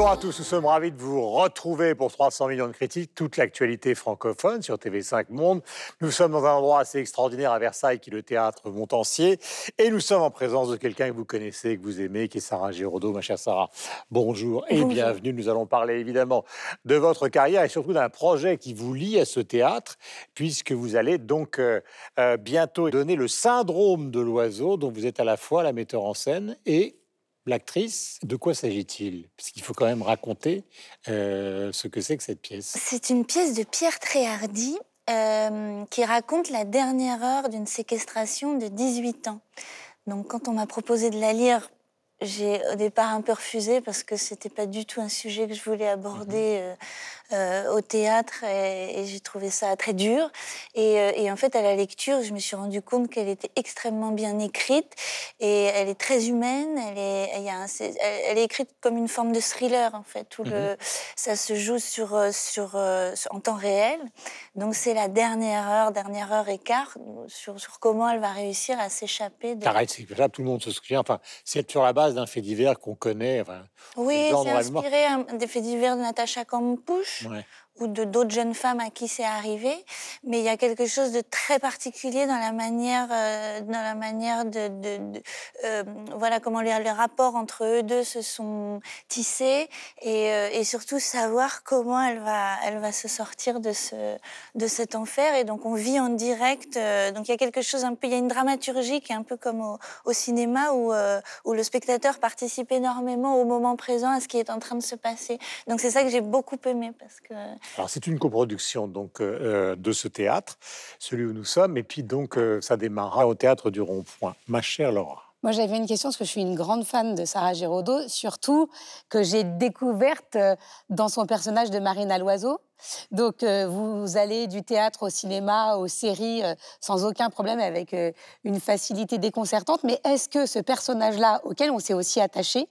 Bonjour à tous, nous sommes ravis de vous retrouver pour 300 millions de critiques, toute l'actualité francophone sur TV5 Monde. Nous sommes dans un endroit assez extraordinaire à Versailles qui est le théâtre Montancier et nous sommes en présence de quelqu'un que vous connaissez, que vous aimez, qui est Sarah Giraudot. Ma chère Sarah, bonjour et bienvenue. Nous allons parler évidemment de votre carrière et surtout d'un projet qui vous lie à ce théâtre puisque vous allez donc euh, euh, bientôt donner le syndrome de l'oiseau dont vous êtes à la fois la metteur en scène et l'actrice. De quoi s'agit-il? Parce qu'il faut quand même raconter euh, ce que c'est que cette pièce. C'est une pièce de Pierre Tréhardy euh, qui raconte la dernière heure d'une séquestration de 18 ans. Donc quand on m'a proposé de la lire, j'ai au départ un peu refusé parce que c'était pas du tout un sujet que je voulais aborder. Mhm. Euh, euh, au théâtre et, j'ai trouvé ça très dur. Euh, et, en fait, à la lecture, je me suis rendu compte qu'elle était extrêmement bien écrite et elle est très humaine. Elle est, il y a elle, est écrite comme une forme de thriller en fait, où le, mhm. ça se joue sur, euh, sur, en temps réel. Donc c'est la dernière heure, dernière heure et quart sur, sur comment elle va réussir à s'échapper. De... Arrête, c'est là tout le monde se souvient. Enfin, c'est sur la base d'un fait divers qu'on connaît. Enfin, oui, c'est inspiré des faits divers de Natacha Campouche. Ouais ou de d'autres jeunes femmes à qui c'est arrivé, mais il y a quelque chose de très particulier dans la manière, euh, dans la manière de, euh, voilà comment les, les, rapports entre eux deux se sont tissés et, euh, et, surtout savoir comment elle va, elle va se sortir de ce, de cet enfer et donc on vit en direct. donc il y a quelque chose un peu, il y a une dramaturgie qui est un peu comme au, au cinéma où, où le spectateur participe énormément au moment présent à ce qui est en train de se passer. Donc c'est ça que j'ai beaucoup aimé parce que alors c'est une coproduction donc euh, euh, de ce théâtre, celui où nous sommes, et puis donc euh, ça démarrera au théâtre du Rond-Point. Ma chère Laura. Moi, j'avais une question parce que je suis une grande fan de Sarah Giraudot, surtout que j'ai découverte dans son personnage de Marina Loiseau. Donc, vous allez du théâtre au cinéma, aux séries, sans aucun problème, avec une facilité déconcertante. Mais est-ce que ce personnage-là, auquel on s'est aussi attaché,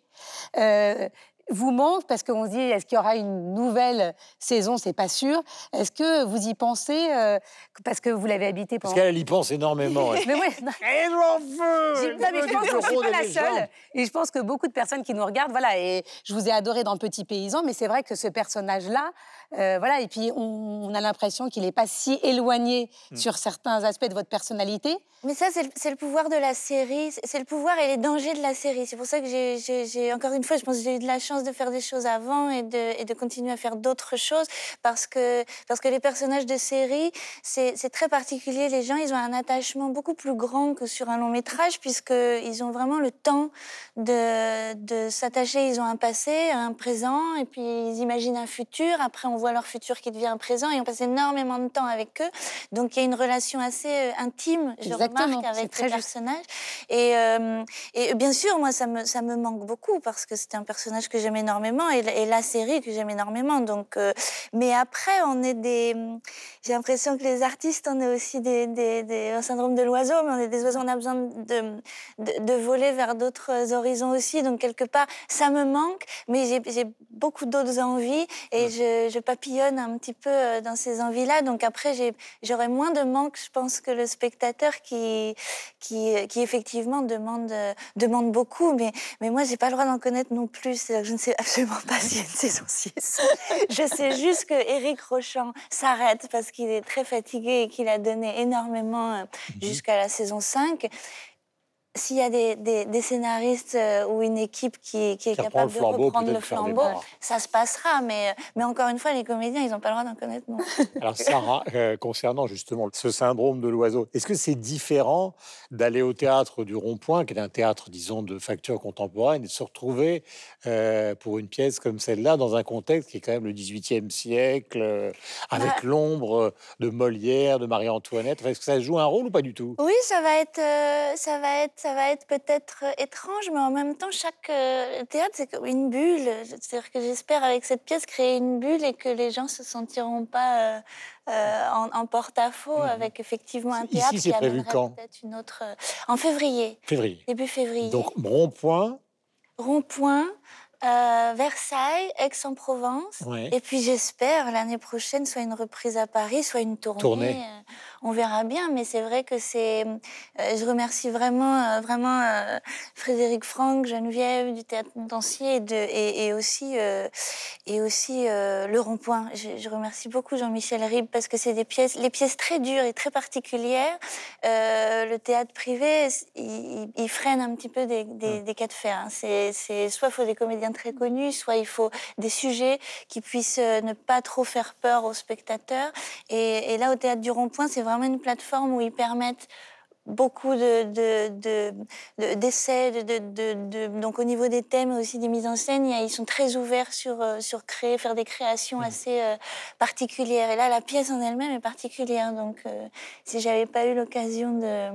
vous manque parce qu'on se dit est-ce qu'il y aura une nouvelle saison C'est pas sûr. Est-ce que vous y pensez euh, parce que vous l'avez habité pendant Parce qu'elle y pense énormément. mais ouais, Elle en veut. mais je pense que je suis pas la seule. Et je pense que beaucoup de personnes qui nous regardent, voilà. Et je vous ai adoré dans Petit Paysan, mais c'est vrai que ce personnage-là, euh, voilà. Et puis on, a l'impression qu'il n'est pas si éloigné hmm. sur certains aspects de votre personnalité. Mais ça, c'est le, pouvoir de la série. C'est le pouvoir et les dangers de la série. C'est pour ça que j'ai encore une fois, je pense que j'ai eu de la chance de faire des choses avant et de, et de continuer à faire d'autres choses parce que, parce que les personnages de série, c'est très particulier. Les gens, ils ont un attachement beaucoup plus grand que sur un long métrage puisqu'ils ont vraiment le temps de, de s'attacher. Ils ont un passé, un présent et puis ils imaginent un futur. Après, on voit leur futur qui devient un présent et on passe énormément de temps avec eux. Donc, il y a une relation assez euh, intime, je remarque, avec ces personnages. Et, euh, et bien sûr, moi, ça me, ça me manque beaucoup parce que c'est un personnage que j'aime énormément et, la série que j'aime énormément. Donc, euh, mais après, on est des. J'ai l'impression que les artistes, on est aussi des, des, un syndrome de l'oiseau, mais on est des oiseaux, on a besoin de, de, voler vers d'autres horizons aussi. Donc quelque part, ça me manque, mais j'ai beaucoup d'autres envies et je, je, papillonne un petit peu euh, dans ces envies-là. Donc après, j'aurai moins de manque, je pense, que le spectateur qui, qui, qui effectivement demande, demande beaucoup. Mais, mais moi, j'ai pas le droit d'en connaître non plus. Je ne sais absolument pas s'il y a une saison 6. Je sais juste que Eric Rochant s'arrête parce qu'il est très fatigué et qu'il a donné énormément euh, mhm. jusqu'à la saison 5 s'il y a des, des, scénaristes euh, ou une équipe qui, qui est capable de reprendre le flambeau, ça se passera. Mais, mais encore une fois, les comédiens, ils n'ont pas le droit d'en connaître. Non. Alors, Sarah, euh, concernant justement ce syndrome de l'oiseau, est-ce que c'est différent d'aller au théâtre du Rond-Point, qui est un théâtre, disons, de facture contemporaine, et de se retrouver euh, pour une pièce comme celle-là, dans un contexte qui est quand même le XVIIIe siècle, avec bah l'ombre de Molière, de Marie-Antoinette? Est-ce que ça joue un rôle ou pas du tout? Oui, ça va être. ça va être ça va être peut-être euh, étrange, mais en même temps, chaque euh, théâtre, c'est comme une bulle. C'est-à-dire que j'espère, avec cette pièce, créer une bulle et que les gens se sentiront pas euh, en, porte-à-faux mhm. avec effectivement un théâtre Ici, qui prévu quand peut-être une autre. en février. Février. Début février. Donc, rond-point. Rond-point. Versailles, Aix-en-Provence. Et puis j'espère l'année prochaine soit une reprise à Paris, soit une tournée. tournée. On verra bien. Mais c'est vrai que c'est. je remercie vraiment, vraiment Frédéric Franck, Geneviève du Théâtre Montancier et, de, et, aussi, et aussi le Rond-Point. Je, remercie beaucoup Jean-Michel Ribes parce que c'est des pièces, les pièces très dures et très particulières. le théâtre privé, il, freine un petit peu des, des, des cas de fer. Hein. C'est, soit il faut des comédiens très connus, soit il faut des sujets qui puissent euh, ne pas trop faire peur aux spectateurs. Et, là, au Théâtre du Rond-Point, c'est vraiment une plateforme où ils permettent beaucoup de, d'essais, de, donc au niveau des thèmes et aussi des mises en scène, ils sont très ouverts sur, euh, sur créer, faire des créations mmh. assez euh, particulières. Et là, la pièce en elle-même est particulière. Donc, si j'avais pas eu l'occasion de,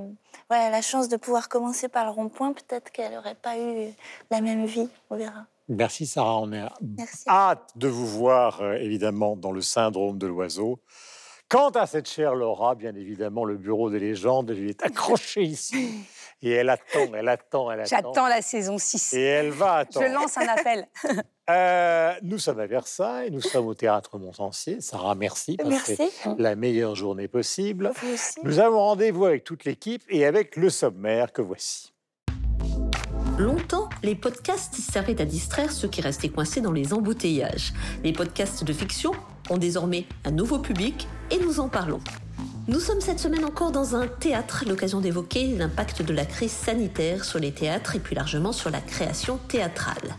voilà, la chance de pouvoir commencer par le rond-point, peut-être qu'elle n'aurait pas eu la même vie. On verra. Merci Sarah, on a hâte de vous voir euh, évidemment dans le syndrome de l'oiseau. Quant à cette chère Laura, bien évidemment, le bureau des légendes lui est accroché ici. Et elle attend, elle attend, elle attend. J'attends la saison 6. Et elle va attendre. Je lance un appel. Euh, nous sommes à Versailles, nous sommes au théâtre Montancier. Sarah, merci. merci. la meilleure journée possible. Nous avons rendez-vous avec toute l'équipe et avec le sommaire que voici. Longtemps, les podcasts servaient à distraire ceux qui restaient coincés dans les embouteillages. Les podcasts de fiction ont désormais un nouveau public et nous en parlons. Nous sommes cette semaine encore dans un théâtre, l'occasion d'évoquer l'impact de la crise sanitaire sur les théâtres et plus largement sur la création théâtrale.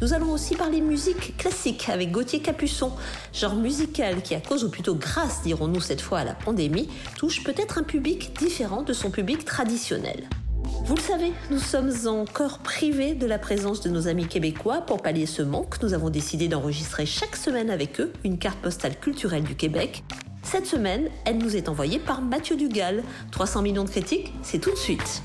Nous allons aussi parler musique classique avec Gauthier Capuçon, genre musical qui, à cause ou plutôt grâce, dirons-nous cette fois, à la pandémie, touche peut-être un public différent de son public traditionnel. Vous le savez, nous sommes encore privés de la présence de nos amis québécois. Pour pallier ce manque, nous avons décidé d'enregistrer chaque semaine avec eux une carte postale culturelle du Québec. Cette semaine, elle nous est envoyée par Mathieu Dugal. 300 millions de critiques, c'est tout de suite.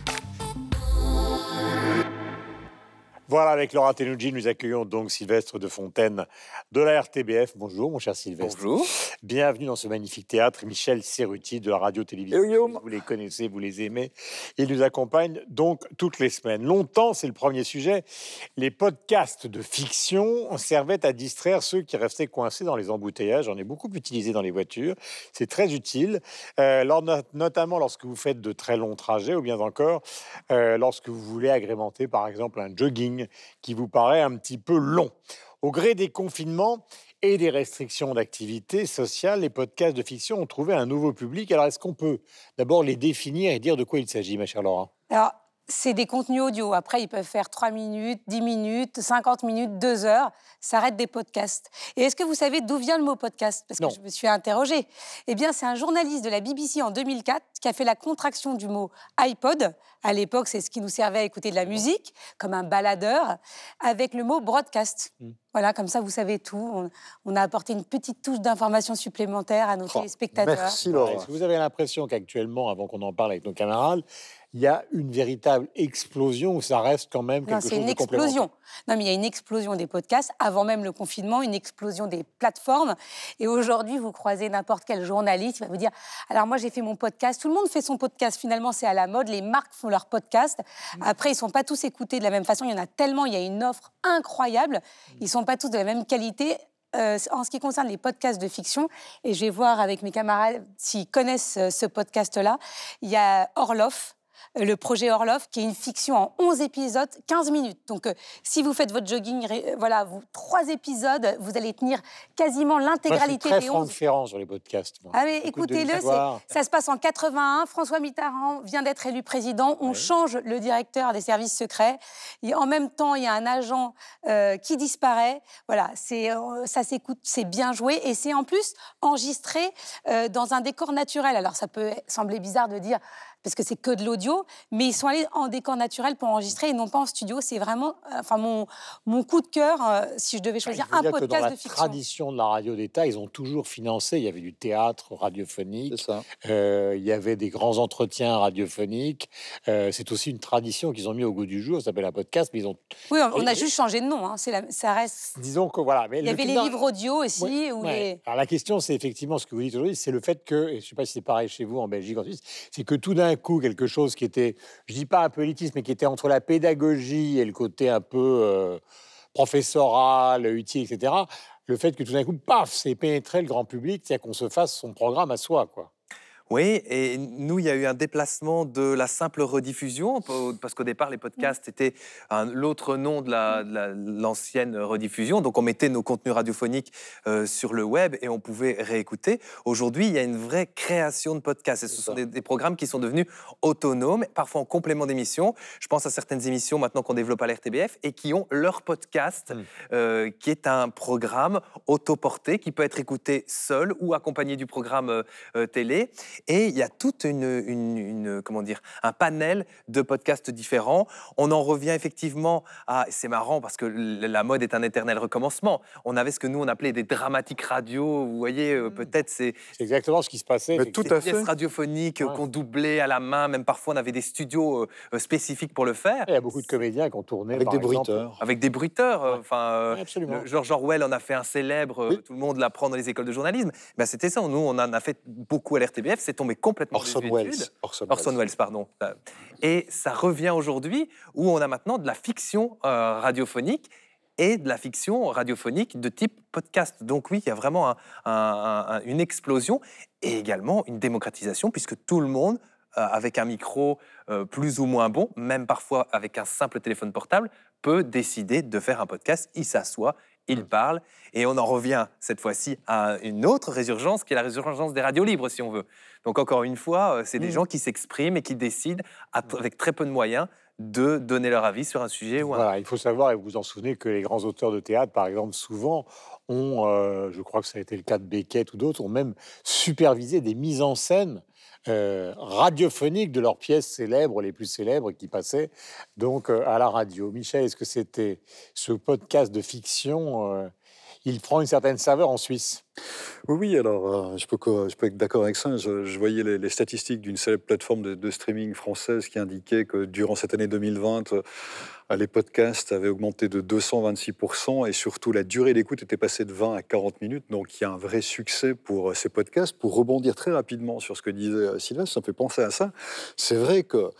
Voilà, avec Laura Tenouji, nous accueillons donc Sylvestre de Fontaine de la RTBF. Bonjour, mon cher Sylvestre. Bonjour. Bienvenue dans ce magnifique théâtre. Michel Serruti de la radio-télévision. Vous les connaissez, vous les aimez. Il nous accompagne donc toutes les semaines. Longtemps, c'est le premier sujet. Les podcasts de fiction servaient à distraire ceux qui restaient coincés dans les embouteillages. J'en ai beaucoup utilisé dans les voitures. C'est très utile, euh, notamment lorsque vous faites de très longs trajets ou bien encore euh, lorsque vous voulez agrémenter, par exemple, un jogging qui vous paraît un petit peu long. Au gré des confinements et des restrictions d'activité sociale, les podcasts de fiction ont trouvé un nouveau public. Alors, est-ce qu'on peut d'abord les définir et dire de quoi il s'agit, ma chère Laura? C'est des contenus audio. Après, ils peuvent faire 3 minutes, 10 minutes, 50 minutes, 2 heures. Ça arrête des podcasts. Et est-ce que vous savez d'où vient le mot podcast? Parce que je me suis interrogée. Eh bien, c'est un journaliste de la BBC en 2004 qui a fait la contraction du mot iPod. À l'époque, c'est ce qui nous servait à écouter de la musique, comme un baladeur, avec le mot broadcast. Hmm. Voilà, comme ça, vous savez tout. On, a apporté une petite touche d'information supplémentaire à nos oh, téléspectateurs. Merci, Laura. Est-ce que vous avez l'impression qu'actuellement, avant qu'on en parle avec nos camarades, il y a une véritable explosion ou ça reste quand même quelque chose de c'est une explosion. Non, mais il y a une explosion des podcasts avant même le confinement, une explosion des plateformes. Et aujourd'hui, vous croisez n'importe quel journaliste, il va vous dire alors moi j'ai fait mon podcast. Tout le monde fait son podcast. Finalement, c'est à la mode. Les marques font leur podcast. Mm. Après, ils sont pas tous écoutés de la même façon. Il y en a tellement. Il y a une offre incroyable. Ils sont pas tous de la même qualité. Euh, en ce qui concerne les podcasts de fiction, et je vais voir avec mes camarades s'ils connaissent euh, ce podcast-là, il y a Orloff, le projet Orlov, qui est une fiction en 11 épisodes, 15 minutes. Donc, euh, si vous faites votre jogging, euh, voilà, vous, trois épisodes, vous allez tenir quasiment l'intégralité des 11. Ferrand sur les podcasts. Ah, mais écoutez-le, ça se passe en 81. François Mitterrand vient d'être élu président. On change le directeur des services secrets. Et en même temps, il y a un agent qui disparaît. Voilà, c'est, ça s'écoute, c'est bien joué. Et c'est en plus enregistré dans un décor naturel. Alors, ça peut sembler bizarre de dire parce que c'est que de l'audio, mais ils sont allés en décor naturel pour enregistrer et non pas en studio. C'est vraiment euh, enfin, mon, mon coup de cœur, euh, si je devais bah, choisir un podcast dans de fiction. La tradition de la radio d'État, ils ont toujours financé. Il y avait du théâtre radiophonique, euh, il y avait des grands entretiens radiophoniques. c'est aussi une tradition qu'ils ont mis au goût du jour. Ça s'appelle un podcast, mais ils ont. Oui, on, a juste changé de nom. Hein. La, ça reste. Disons que voilà. Mais il y avait les livres audio aussi. Alors la question, c'est effectivement ce que vous dites aujourd'hui, c'est le fait que, et je ne sais pas si c'est pareil chez vous en Belgique, en Suisse, c'est que tout d'un coup quelque chose qui était, je dis pas un peu élitiste, mais qui était entre la pédagogie et le côté un peu euh, professoral, utile, etc. Le fait que tout d'un coup, paf, c'est pénétré le grand public, c'est-à-dire qu'on se fasse son programme à soi, quoi. Oui, et nous, il y a eu un déplacement de la simple rediffusion, parce qu'au départ, les podcasts étaient l'autre nom de l'ancienne rediffusion. Donc, on mettait nos contenus radiophoniques euh, sur le web et on pouvait réécouter. Aujourd'hui, il y a une vraie création de podcasts. Et ce sont des, programmes qui sont devenus autonomes, parfois en complément d'émissions. Je pense à certaines émissions maintenant qu'on développe à l'RTBF et qui ont leur podcast, mm. euh, qui est un programme autoporté qui peut être écouté seul ou accompagné du programme euh, télé. Et il y a toute une, comment dire, un panel de podcasts différents. On en revient effectivement à, c'est marrant parce que la mode est un éternel recommencement. On avait ce que nous on appelait des dramatiques radio. Vous voyez, euh, mmh. peut-être c'est. C'est exactement ce qui se passait. Mais tout à fait. pièces radiophoniques qu'on doublait à la main. Même parfois on avait des studios euh, spécifiques pour le faire. Il y a beaucoup de comédiens qui ont tourné avec des bruiteurs. Avec des bruiteurs. Euh, enfin, George Orwell en a fait un célèbre. Tout le monde l'apprend dans les écoles de journalisme. Ben, c'était ça. Nous on en a fait beaucoup à l'RTBF c'est tombé complètement Orson Welles. Orson, Welles. pardon. Et ça revient aujourd'hui où on a maintenant de la fiction euh, radiophonique et de la fiction radiophonique de type podcast. Donc oui, il y a vraiment une explosion et également une démocratisation puisque tout le monde, euh, avec un micro euh, plus ou moins bon, même parfois avec un simple téléphone portable, peut décider de faire un podcast. Il s'assoit, il parle. Et on en revient cette fois-ci à une autre résurgence, qui est la résurgence des radios libres, si on veut. Donc encore une fois, euh, c'est des mmh. gens qui s'expriment et qui décident, avec très peu de moyens, de donner leur avis sur un sujet. Ou voilà, il faut savoir, et vous vous en souvenez, que les grands auteurs de théâtre, par exemple, souvent ont, euh, je crois que ça a été le cas de Beckett ou d'autres, ont même supervisé des mises en scène euh, radiophoniques de leurs pièces célèbres, les plus célèbres, qui passaient donc à la radio. Michel, est-ce que c'était ce podcast de fiction il prend une certaine saveur en Suisse. Oui, alors euh, je, peux, être d'accord avec ça. Je, voyais les, statistiques d'une célèbre plateforme de, streaming française qui indiquait que durant cette année 2020, euh, les podcasts avaient augmenté de 226% et surtout la durée d'écoute était passée de 20 à 40 minutes. Donc il y a un vrai succès pour euh, ces podcasts. Pour rebondir très rapidement sur ce que disait Sylvestre, ça me fait penser à ça. C'est vrai que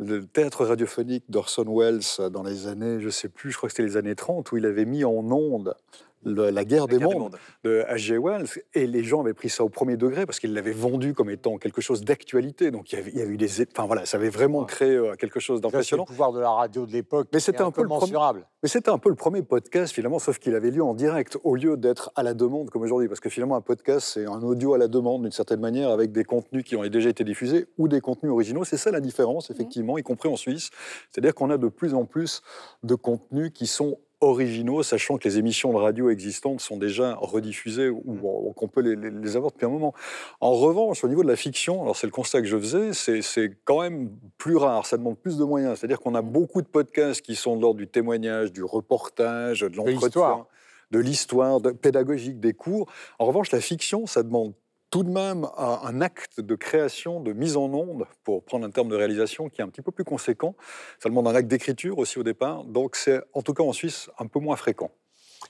le théâtre radiophonique d'Orson Welles dans les années, je sais plus, je crois que c'était les années 30, où il avait mis en onde la guerre, des, mondes de H.G. Wells, et les gens avaient pris ça au premier degré parce qu'ils l'avaient vendu comme étant quelque chose d'actualité. Donc il y, avait, il y, a eu des, enfin voilà, ça avait vraiment créé euh, quelque chose d'impressionnant. Le pouvoir de la radio de l'époque, mais c'était un, peu mensurable. Mais c'était un peu le premier podcast finalement, sauf qu'il avait lieu en direct au lieu d'être à la demande comme aujourd'hui, parce que finalement un podcast c'est un audio à la demande d'une certaine manière avec des contenus qui ont déjà été diffusés ou des contenus originaux. C'est ça la différence mmh. effectivement, y compris en Suisse. C'est-à-dire qu'on a de plus en plus de contenus qui sont originaux, sachant que les émissions de radio existantes sont déjà rediffusées ou qu'on peut les, avoir depuis un moment. En revanche, au niveau de la fiction, alors c'est le constat que je faisais, c'est quand même plus rare, ça demande plus de moyens. C'est-à-dire qu'on a mmh. beaucoup de podcasts qui sont de l'ordre du témoignage, du reportage, de l'entretien, de l'histoire pédagogique, des cours. En revanche, la fiction, ça demande tout de même un acte de création, de mise en onde, pour prendre un terme de réalisation qui est un petit peu plus conséquent. Ça demande un acte d'écriture aussi au départ. Donc c'est en tout cas en Suisse un peu moins fréquent.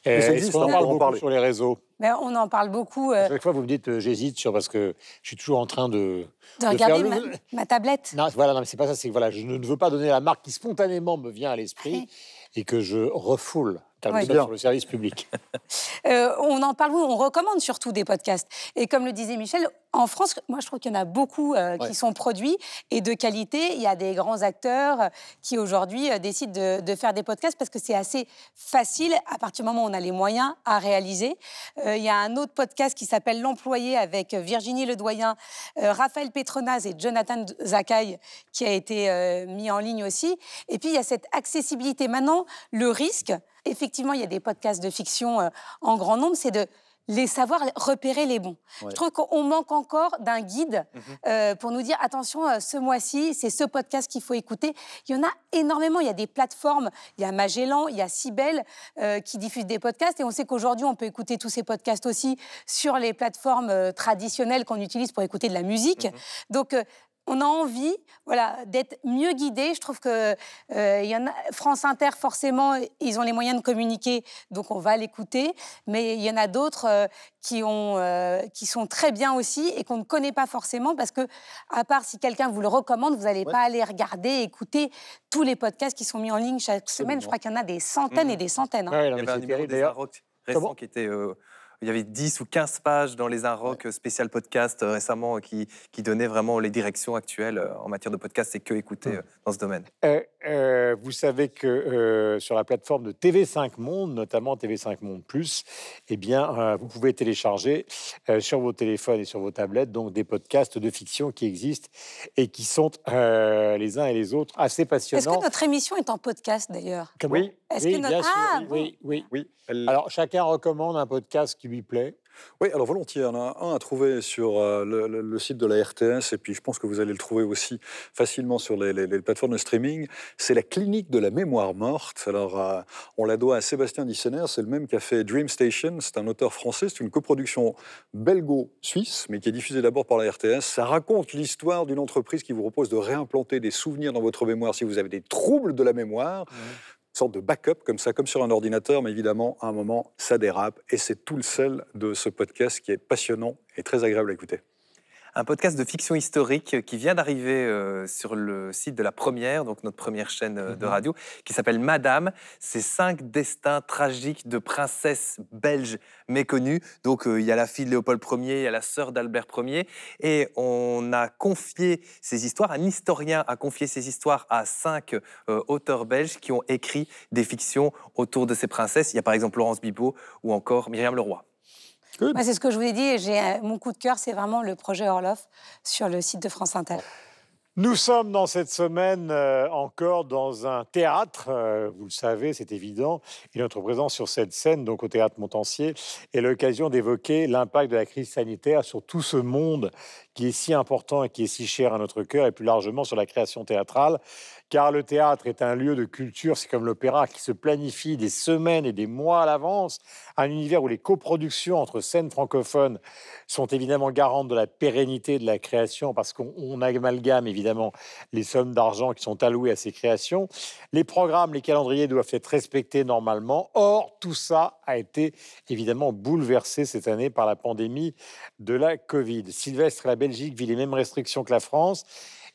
Et ça existe, on en parle beaucoup sur les réseaux? Mais on en parle beaucoup. Euh... Chaque fois, vous me dites, euh, j'hésite sur parce que je suis toujours en train de, de, regarder ma, tablette. Non, voilà, non, c'est pas ça. C'est voilà, je ne veux pas donner la marque qui spontanément me vient à l'esprit et que je refoule car sur le service public. Euh, on en parle, on recommande surtout des podcasts. Et comme le disait Michel, en France, moi je trouve qu'il y en a beaucoup euh, qui sont produits et de qualité. Il y a des grands acteurs euh, qui aujourd'hui décident de, faire des podcasts parce que c'est assez facile à partir du moment où on a les moyens à réaliser. il y a un autre podcast qui s'appelle L'Employé avec Virginie Ledoyen, Raphaël Petronaz et Jonathan Zakai qui a été mis en ligne aussi. Et puis il y a cette accessibilité. Maintenant, le risque, effectivement, il y a des podcasts de fiction euh, en grand nombre, c'est de les savoir repérer les bons. Je trouve qu'on manque encore d'un guide mhm. euh, pour nous dire attention, euh, ce mois-ci, c'est ce podcast qu'il faut écouter. Il y en a énormément. Il y a des plateformes, il y a Magellan, il y a Cybelle qui diffusent des podcasts. Et on sait qu'aujourd'hui, on peut écouter tous ces podcasts aussi sur les plateformes traditionnelles qu'on utilise pour écouter de la musique. Mhm. Donc, on a envie voilà, d'être mieux guidé. Je trouve que euh, y en a, France Inter, forcément, ils ont les moyens de communiquer, donc on va l'écouter. Mais il y en a d'autres euh, qui, euh, qui sont très bien aussi et qu'on ne connaît pas forcément parce que, à part si quelqu'un vous le recommande, vous n'allez pas aller regarder, écouter tous les podcasts qui sont mis en ligne chaque semaine. Je crois qu'il y en a des centaines et mmh. des centaines. Hein. il y avait un numéro des récent qui était il y avait 10 ou 15 pages dans les Inrock spécial podcast euh, récemment qui, qui donnaient vraiment les directions actuelles euh, en matière de podcast et que écouter euh, dans ce domaine. Euh, euh, vous savez que euh, sur la plateforme de TV5 Monde, notamment TV5 Monde Plus, eh bien, euh, vous pouvez télécharger euh, sur vos téléphones et sur vos tablettes donc des podcasts de fiction qui existent et qui sont euh, les uns et les autres assez Est-ce passionnants. que notre émission est en podcast d'ailleurs? Oui. Est-ce Oui, que notre- bien sûr, Ah, oui, bon? oui, oui. Oui, Alors, chacun recommande un podcast qui lui plaît. Oui, alors volontiers. Il y en a un à trouver sur euh, le, site de la RTS, et puis je pense que vous allez le trouver aussi facilement sur les, les- les plateformes de streaming. C'est la clinique de la mémoire morte. Alors, euh, on la doit à Sébastien Dissener, c'est le même qui a fait Dream Station. C'est un auteur français, c'est une coproduction belgo-suisse, mais qui est diffusée d'abord par la RTS. Ça raconte l'histoire d'une entreprise qui vous propose de réimplanter des souvenirs dans votre mémoire si vous avez des troubles de la mémoire sorte de backup comme ça, comme sur un ordinateur, mais évidemment, à un moment, ça dérape. Et c'est tout le sel de ce podcast qui est passionnant et très agréable à écouter. Un podcast de fiction historique qui vient d'arriver euh, sur le site de la première, donc notre première chaîne euh, de Mhm. radio, qui s'appelle Madame. C'est cinq destins tragiques de princesses belges méconnues. Donc euh, il y a la fille de Léopold Ier, il y a la sœur d'Albert Ier. Et on a confié ces histoires, un historien a confié ces histoires à cinq auteurs belges qui ont écrit des fictions autour de ces princesses. Il y a par exemple Laurence Bibot ou encore Myriam Leroy. Moi, c'est ce que je vous ai dit. J'ai euh, mon coup de cœur, c'est vraiment le projet Orloff sur le site de France Inter. Nous sommes dans cette semaine euh, encore dans un théâtre, euh, vous le savez, c'est évident, et notre présence sur cette scène, donc au théâtre Montancier, est l'occasion d'évoquer l'impact de la crise sanitaire sur tout ce monde qui est si important et qui est si cher à notre cœur, et plus largement sur la création théâtrale, car le théâtre est un lieu de culture, c'est comme l'opéra qui se planifie des semaines et des mois à l'avance, un univers où les coproductions entre scènes francophones sont évidemment garantes de la pérennité de la création, parce qu'on on amalgame évidemment les sommes d'argent qui sont allouées à ces créations. Les programmes, les calendriers doivent être respectés normalement. Or, tout ça a été évidemment bouleversé cette année par la pandémie de la Covid. Sylvestre, la Belgique vit les mêmes restrictions que la France.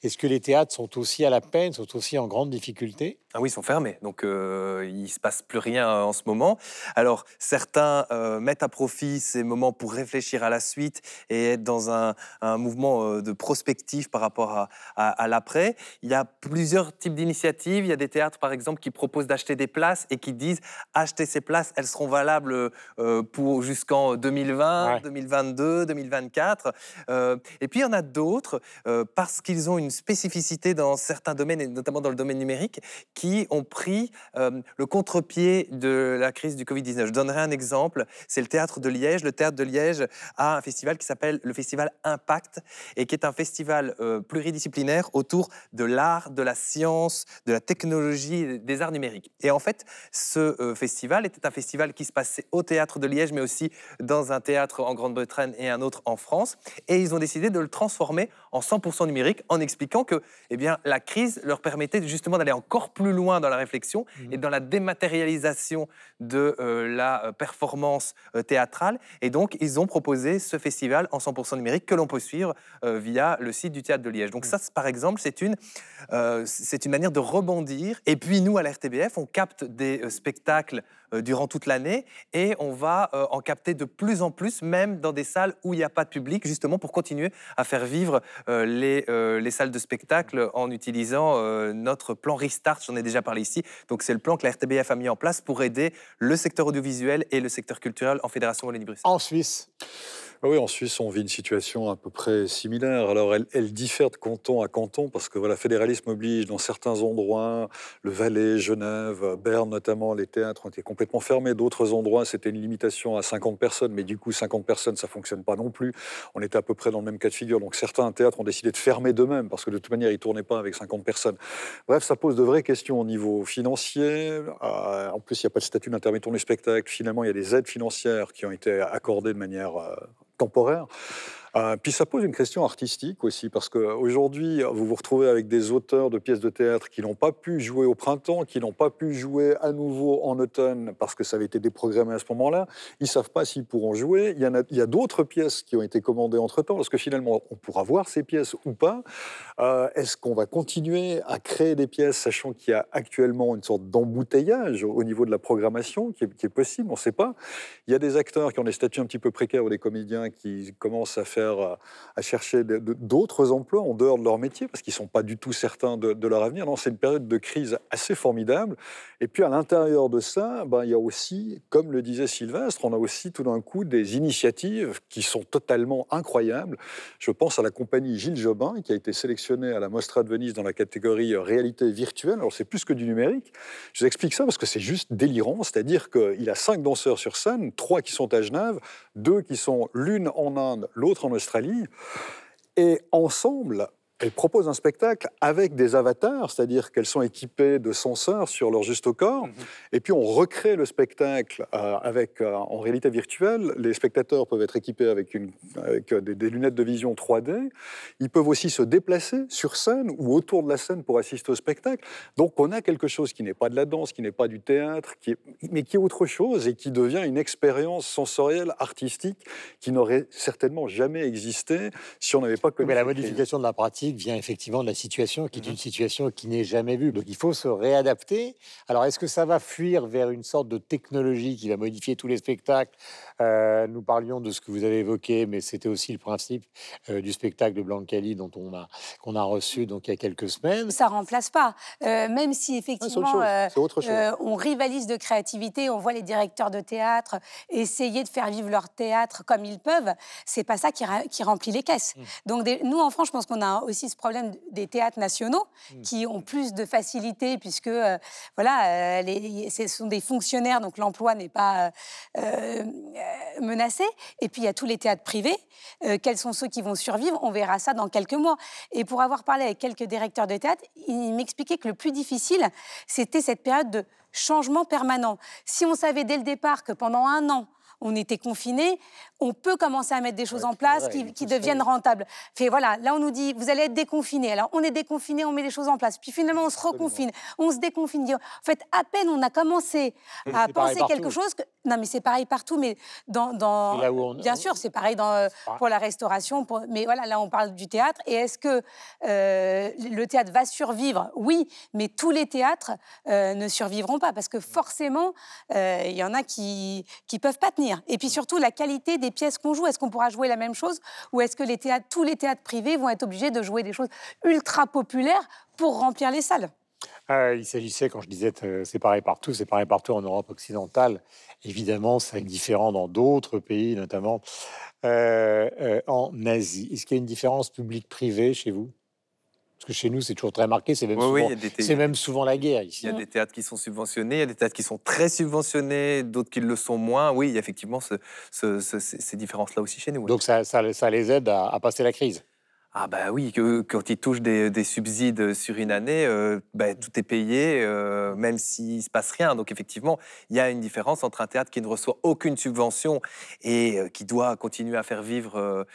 Est-ce que les théâtres sont aussi à la peine, sont aussi en grande difficulté Ah oui, ils sont fermés, donc euh, il ne se passe plus rien en ce moment. Alors certains euh, mettent à profit ces moments pour réfléchir à la suite et être dans un, un mouvement euh, de prospective par rapport à, à- à l'après. Il y a plusieurs types d'initiatives. Il y a des théâtres, par exemple, qui proposent d'acheter des places et qui disent acheter ces places, elles seront valables euh, pour jusqu'en 2020, Ouais. 2022, 2024. Euh, et puis il y en a d'autres parce qu'ils ont une spécificité dans certains domaines, et notamment dans le domaine numérique, qui ont pris euh, le contre-pied de la crise du Covid-19. Je donnerai un exemple, c'est le théâtre de Liège. Le théâtre de Liège a un festival qui s'appelle le festival Impact, et qui est un festival euh, pluridisciplinaire autour de l'art, de la science, de la technologie, des arts numériques. Et en fait, ce euh, festival était un festival qui se passait au théâtre de Liège, mais aussi dans un théâtre en Grande-Bretagne et un autre en France. Et ils ont décidé de le transformer en 100% numérique en expliquant que eh bien, la crise leur permettait justement d'aller encore plus loin dans la réflexion et dans la dématérialisation de euh, la euh, performance euh, théâtrale. Et donc, ils ont proposé ce festival en 100% numérique que l'on peut suivre euh, via le site du Théâtre de Liège. Donc ça, c'est- par exemple, c'est une, c'est une manière de rebondir. Et puis, nous, à la RTBF, on capte des spectacles durant toute l'année et on va en capter de plus en plus, même dans des salles où il n'y a pas de public, justement pour continuer à faire vivre les, les salles de spectacle en utilisant notre plan Restart, j'en ai déjà parlé ici. Donc c'est le plan que la RTBF a mis en place pour aider le secteur audiovisuel et le secteur culturel en Fédération Wallonie-Bruxelles. En Suisse, Ah oui, en Suisse, on vit une situation à peu près similaire. Alors, elle, elle diffère de canton à canton parce que voilà, fédéralisme oblige dans certains endroits, le Valais, Genève, Berne notamment, les théâtres ont été complètement fermés. D'autres endroits, c'était une limitation à 50 personnes, mais du coup, 50 personnes, ça fonctionne pas non plus. On était à peu près dans le même cas de figure. Donc, certains théâtres ont décidé de fermer d'eux-mêmes parce que de toute manière, ils tournaient pas avec 50 personnes. Bref, ça pose de vraies questions au niveau financier. Euh, en plus, il n'y a pas de statut d'intermittent du spectacle. Finalement, il y a des aides financières qui ont été accordées de manière euh, temporaire. Euh, puis ça pose une question artistique aussi, parce qu'aujourd'hui, vous vous retrouvez avec des auteurs de pièces de théâtre qui n'ont pas pu jouer au printemps, qui n'ont pas pu jouer à nouveau en automne parce que ça avait été déprogrammé à ce moment-là. Ils ne savent pas s'ils pourront jouer. Il y, a, d'autres pièces qui ont été commandées entre-temps. Est-ce que finalement on pourra voir ces pièces ou pas euh, Est-ce qu'on va continuer à créer des pièces, sachant qu'il y a actuellement une sorte d'embouteillage au niveau de la programmation qui est, possible? On ne sait pas. Il y a des acteurs qui ont des statuts un petit peu précaires ou des comédiens qui commencent à faire, à chercher d'autres emplois en dehors de leur métier parce qu'ils ne sont pas du tout certains de, leur avenir. C'est une période de crise assez formidable. Et puis à l'intérieur de ça, ben, il y a aussi, comme le disait Sylvestre, on a aussi tout d'un coup des initiatives qui sont totalement incroyables. Je pense à la compagnie Gilles Jobin qui a été sélectionnée à la Mostra de Venise dans la catégorie réalité virtuelle. Alors c'est plus que du numérique. Je vous explique ça parce que c'est juste délirant. C'est-à-dire qu'il a cinq danseurs sur scène, trois qui sont à Genève, deux qui sont l'une en Inde, l'autre en Australie. Et ensemble, elle propose un spectacle avec des avatars, c'est-à-dire qu'elles sont équipées de senseurs sur leur juste corps, mhm. et puis on recrée le spectacle euh, avec, euh, en réalité virtuelle. Les spectateurs peuvent être équipés avec, une, euh, des, lunettes de vision 3D. Ils peuvent aussi se déplacer sur scène ou autour de la scène pour assister au spectacle. Donc on a quelque chose qui n'est pas de la danse, qui n'est pas du théâtre, qui est, mais qui est autre chose et qui devient une expérience sensorielle, artistique, qui n'aurait certainement jamais existé si on n'avait pas connu. Mais la modification de la pratique vient effectivement de la situation qui est mmh une situation qui n'est jamais vue. Donc il faut se réadapter. Alors est-ce que ça va fuir vers une sorte de technologie qui va modifier tous les spectacles? Euh, Nous parlions de ce que vous avez évoqué, mais c'était aussi le principe euh, du spectacle de Blancali dont on a qu'on a reçu donc il y a quelques semaines. Ça remplace pas, euh, même si effectivement on rivalise de créativité, on voit les directeurs de théâtre essayer de faire vivre leur théâtre comme ils peuvent. C'est pas ça qui, qui remplit les caisses. Mmh. Donc nous en France, je pense qu'on a aussi aussi ce problème des théâtres nationaux mmh. qui ont plus de facilité puisque euh, voilà, euh, ce sont des fonctionnaires, donc l'emploi n'est pas euh, menacé. Et puis il y a tous les théâtres privés. quels sont ceux qui vont survivre? On verra ça dans quelques mois. Et pour avoir parlé avec quelques directeurs de théâtre, ils m'expliquaient que le plus difficile, c'était cette période de changement permanent. Si on savait dès le départ que pendant un an, on était confinés, on peut commencer à mettre des choses en place qui, deviennent rentables. Fait, voilà, là on nous dit, vous allez être déconfinés. Alors on est déconfinés, on met des choses en place. Puis finalement on se reconfine, on se déconfine. En fait, à peine on a commencé à penser quelque chose. Que... Non mais c'est pareil partout, mais dans... Bien sûr, c'est pareil dans, euh, pour la restauration. Mais voilà, là on parle du théâtre. Et est-ce que euh, le théâtre va survivre? Oui, mais tous les théâtres euh, ne survivront pas parce que forcément, il y en a qui ne peuvent pas tenir. Et puis surtout, la qualité des pièces qu'on joue. Est-ce qu'on pourra jouer la même chose ou est-ce que les théâtres, tous les théâtres privés vont être obligés de jouer des choses ultra populaires pour remplir les salles? Euh, il s'agissait, quand je disais c'est pareil partout, pareil partout en Europe occidentale. Évidemment, c'est différent dans d'autres pays, notamment euh, euh, en Asie. Est-ce qu'il y a une différence publique-privée chez vous? Parce que chez nous, c'est toujours très marqué, c'est même, souvent, même souvent la guerre ici. Il y a des théâtres qui sont subventionnés, il y a des théâtres qui sont très subventionnés, d'autres qui le sont moins. Oui, il y a effectivement ces différences-là aussi chez nous. Donc ça, ça, les aide à, passer la crise ah bah oui, que, quand ils touchent des, subsides sur une année, euh, bah, tout est payé, euh, même s'il ne se passe rien. Donc effectivement, il y a une différence entre un théâtre qui ne reçoit aucune subvention et euh, qui doit continuer à faire vivre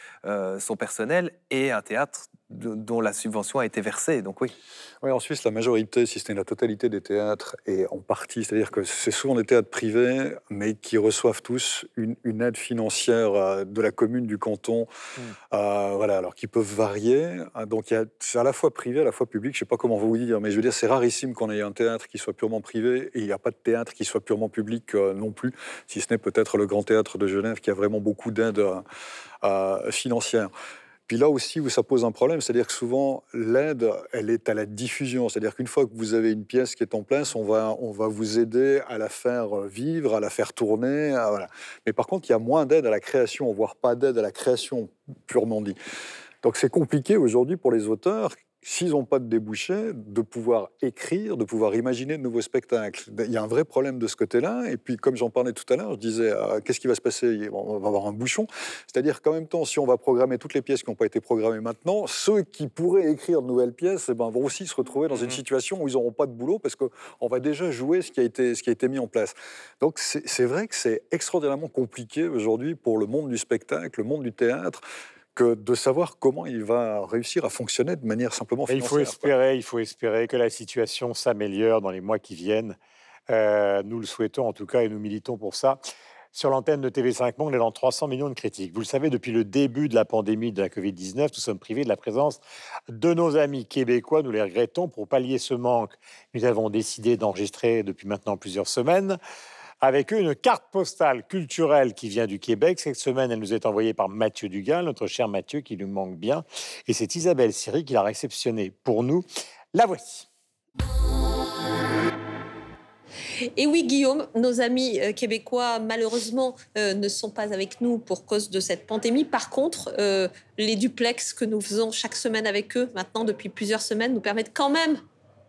son personnel et un théâtre dont la subvention a été versée. Donc oui. Oui, en Suisse, la majorité, si ce n'est la totalité des théâtres, est en partie, c'est-à-dire que c'est souvent des théâtres privés, mais qui reçoivent tous une, aide financière euh, de la commune, du canton, hmm. euh, voilà, alors qui peuvent varier. Euh, donc c'est à la fois privé, à la fois public. Je ne sais pas comment vous dire, mais je veux dire, c'est rarissime qu'on ait un théâtre qui soit purement privé et il n'y a pas de théâtre qui soit purement public non plus, si ce n'est peut-être le Grand Théâtre de Genève qui a vraiment beaucoup d'aide financière. Puis là aussi où ça pose un problème, c'est-à-dire que souvent l'aide, elle est à la diffusion. C'est-à-dire qu'une fois que vous avez une pièce qui est en place, on va, on va vous aider à la faire vivre, à la faire tourner. voilà. Mais par contre, il y a moins d'aide à la création, voire pas d'aide à la création purement dit. Donc c'est compliqué aujourd'hui pour les auteurs s'ils n'ont pas de débouchés, de pouvoir écrire, de pouvoir imaginer de nouveaux spectacles. Il y a un vrai problème de ce côté-là. Et puis, comme j'en parlais tout à l'heure, je disais, euh, qu'est-ce qui va se passer? On va avoir un bouchon. C'est-à-dire qu'en même temps, si on va programmer toutes les pièces qui n'ont pas été programmées maintenant, ceux qui pourraient écrire de nouvelles pièces eh ben, vont aussi se retrouver dans une mmh situation où ils n'auront pas de boulot parce qu'on va déjà jouer ce qui a été, ce qui a été mis en place. Donc, c'est vrai que c'est extraordinairement compliqué aujourd'hui pour le monde du spectacle, le monde du théâtre de savoir comment il va réussir à fonctionner de manière simplement Mais il financière. faut quoi. espérer, il faut espérer que la situation s'améliore dans les mois qui viennent. Euh, nous le souhaitons en tout cas et nous militons pour ça. Sur l'antenne de TV5 Monde, on est dans 300 millions de critiques. Vous le savez, depuis le début de la pandémie de la Covid-19, nous sommes privés de la présence de nos amis québécois. Nous les regrettons. Pour pallier ce manque, nous avons décidé d'enregistrer depuis maintenant plusieurs semaines avec eux une carte postale culturelle qui vient du Québec. Cette semaine, elle nous est envoyée par Mathieu Dugal, notre cher Mathieu qui nous manque bien. Et c'est Isabelle Siri qui l'a réceptionnée pour nous. La voici. Et oui, Guillaume, nos amis euh, québécois, malheureusement, euh, ne sont pas avec nous pour cause de cette pandémie. Par contre, euh, les duplex que nous faisons chaque semaine avec eux, maintenant depuis plusieurs semaines, nous permettent quand même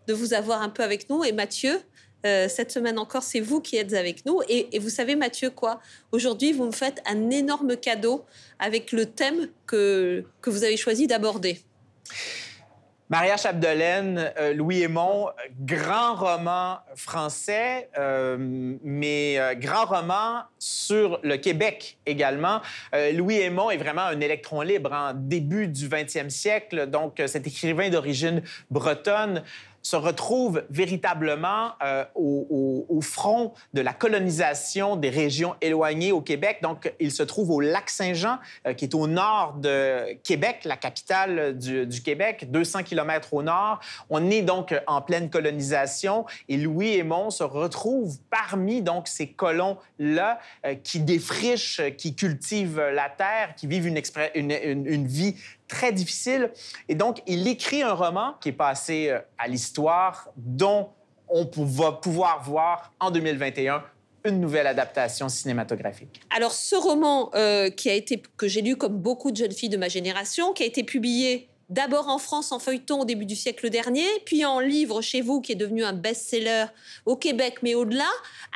de vous avoir un peu avec nous. Et Mathieu, euh, cette semaine encore, c'est vous qui êtes avec nous. Et, vous savez, Mathieu, quoi? Aujourd'hui, vous me faites un énorme cadeau avec le thème que, que vous avez choisi d'aborder. Maria Chapdelaine, euh, Louis Aymon, grand roman français, euh, mais grand roman sur le Québec également. Louis Aymon est vraiment un électron libre en début du 20e siècle, donc cet écrivain d'origine bretonne se retrouve véritablement euh, au, front de la colonisation des régions éloignées au Québec. Donc, il se trouve au lac Saint-Jean, euh, qui est au nord de Québec, la capitale du, Québec, 200 km au nord. On est donc en pleine colonisation et Louis Aymon se retrouve parmi donc ces colons-là euh, qui défrichent, euh, qui cultivent la terre, qui vivent une vie très difficile. Et donc, il écrit un roman qui est passé euh, à l'histoire, dont on va pouvoir voir en 2021 une nouvelle adaptation cinématographique. Alors, ce roman euh, qui a été, que j'ai lu comme beaucoup de jeunes filles de ma génération, qui a été publié d'abord en France en feuilleton au début du siècle dernier, puis en livre chez vous, qui est devenu un best-seller au Québec, mais au-delà,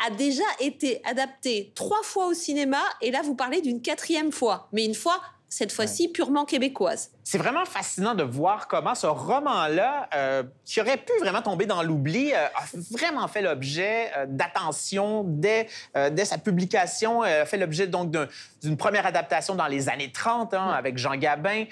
a déjà été adapté trois fois au cinéma, et là, vous parlez d'une quatrième fois, mais une fois, cette fois-ci, purement québécoise. C'est vraiment fascinant de voir comment ce roman-là, euh, qui aurait pu vraiment tomber dans l'oubli, euh, a vraiment fait l'objet euh, d'attention dès, dès sa publication, a fait l'objet donc d'un- d'une première adaptation dans les années 30 hein, avec Jean Gabin.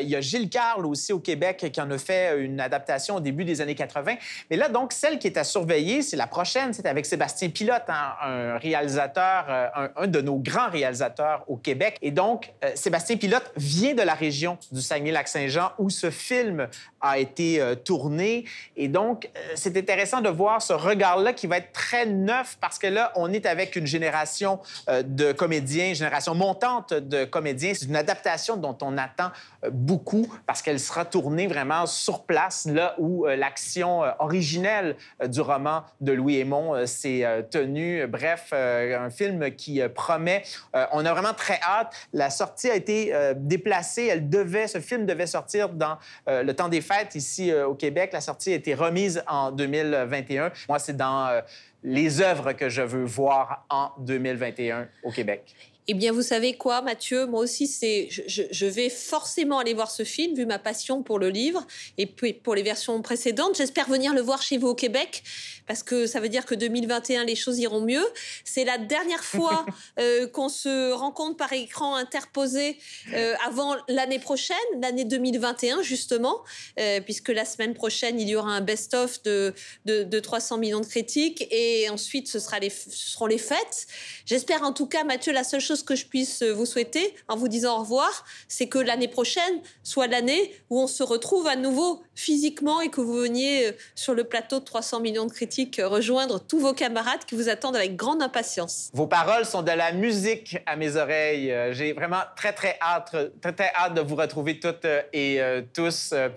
Il y a Gilles Carle aussi au Québec qui en a fait une adaptation au début des années 80. Mais là, donc, celle qui est à surveiller, c'est la prochaine, c'est avec Sébastien Pilote, hein, un réalisateur, un, un de nos grands réalisateurs au Québec. Et donc, Sébastien Pilote vient de la région du Saguenay-Lac-Saint-Jean où ce film a été euh, tourné. Et donc, euh, c'est intéressant de voir ce regard-là qui va être très neuf parce que là, on est avec une génération euh, de comédiens, une génération montante de comédiens. C'est une adaptation dont on attend euh, beaucoup parce qu'elle sera tournée vraiment sur place, là où l'action originelle du roman de Louis Aymon s'est tenue. Bref, un film qui promet. On a vraiment très hâte. La sortie a été déplacée. Elle devait, ce film devait sortir dans euh, le temps des fêtes ici euh, au Québec. La sortie a été remise en 2021. Moi, c'est dans euh, les œuvres que je veux voir en 2021 au Québec. Eh bien, vous savez quoi, Mathieu? Moi aussi, c'est, je, vais forcément aller voir ce film, vu ma passion pour le livre et puis pour les versions précédentes. J'espère venir le voir chez vous au Québec, parce que ça veut dire que 2021, les choses iront mieux. C'est la dernière fois euh, qu'on se rencontre par écran interposé euh, avant l'année prochaine, l'année 2021, justement, euh, puisque la semaine prochaine, il y aura un best-of de, de, de 300 millions de critiques, et ensuite, ce, sera les, ce seront les fêtes. J'espère en tout cas, Mathieu, la seule chose que je puisse vous souhaiter en vous disant au revoir, c'est que l'année prochaine soit l'année où on se retrouve à nouveau physiquement et que vous veniez euh, sur le plateau de 300 millions de critiques euh, rejoindre tous vos camarades qui vous attendent avec grande impatience. Vos paroles sont de la musique à mes oreilles. Euh, J'ai vraiment très, très hâte, très, très hâte de vous retrouver toutes euh, et euh, tous. Euh,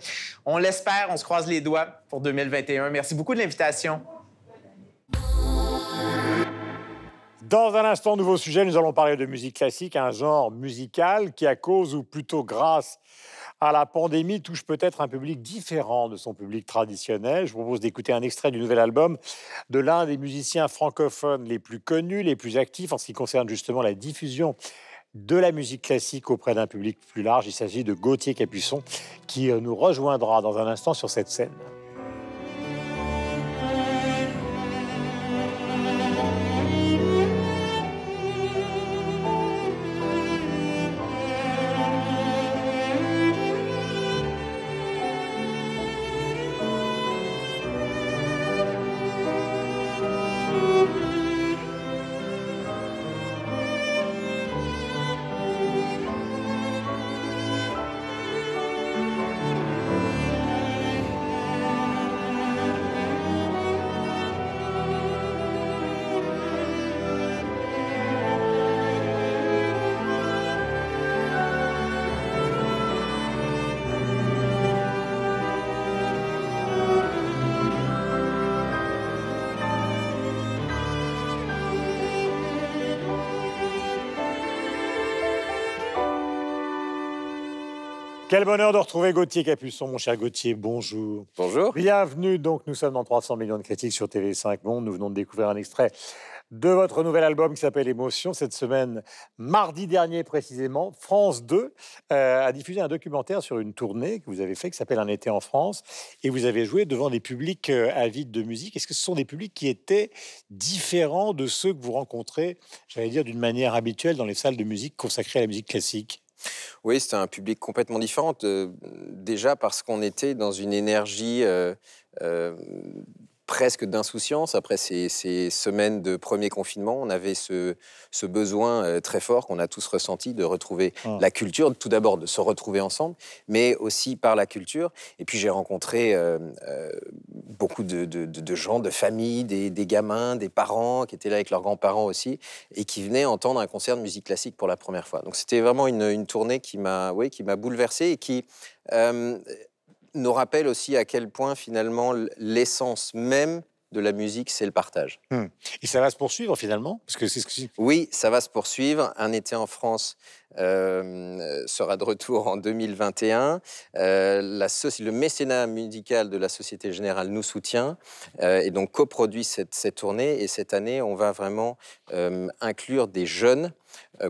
On l'espère, on se croise les doigts pour 2021. Merci beaucoup de l'invitation. Dans un instant, nouveau sujet, nous allons parler de musique classique, un genre musical qui, à cause ou plutôt grâce à la pandémie, touche peut-être un public différent de son public traditionnel. Je vous propose d'écouter un extrait du nouvel album de l'un des musiciens francophones les plus connus, les plus actifs en ce qui concerne justement la diffusion de la musique classique auprès d'un public plus large. Il s'agit de Gauthier Capuçon qui nous rejoindra dans un instant sur cette scène. Quel bonheur de retrouver Gauthier Capuçon, mon cher Gauthier, bonjour. Bonjour. Bienvenue, donc nous sommes dans 300 millions de critiques sur TV5 Monde. Nous venons de découvrir un extrait de votre nouvel album qui s'appelle Émotion. Cette semaine, mardi dernier précisément, France 2 euh, a diffusé un documentaire sur une tournée que vous avez fait qui s'appelle Un été en France. Et vous avez joué devant des publics euh, avides de musique. Est-ce que ce sont des publics qui étaient différents de ceux que vous rencontrez, j'allais dire, d'une manière habituelle dans les salles de musique consacrées à la musique classique? Oui, c'était un public complètement différent. euh, déjà parce qu'on était dans une énergie euh, euh, presque d'insouciance après ces, ces semaines de premier confinement. On avait ce, ce besoin euh, très fort qu'on a tous ressenti de retrouver Ah. la culture, tout d'abord de se retrouver ensemble, mais aussi par la culture. Et puis j'ai rencontré euh, euh, beaucoup de, de- de- de gens, de familles, des, des gamins, des parents qui étaient là avec leurs grands-parents aussi et qui venaient entendre un concert de musique classique pour la première fois. Donc c'était vraiment une, une tournée qui m'a oui, qui bouleversé et qui euh, nous rappelle aussi à quel point finalement l'essence même de la musique, c'est le partage. Et ça va se poursuivre finalement? Parce que c'est ce que Oui, ça va se poursuivre. Un été en France euh, sera de retour en 2021. Euh, la le mécénat musical de la Société Générale nous soutient euh, et donc coproduit cette, cette tournée. Et cette année, on va vraiment inclure des jeunes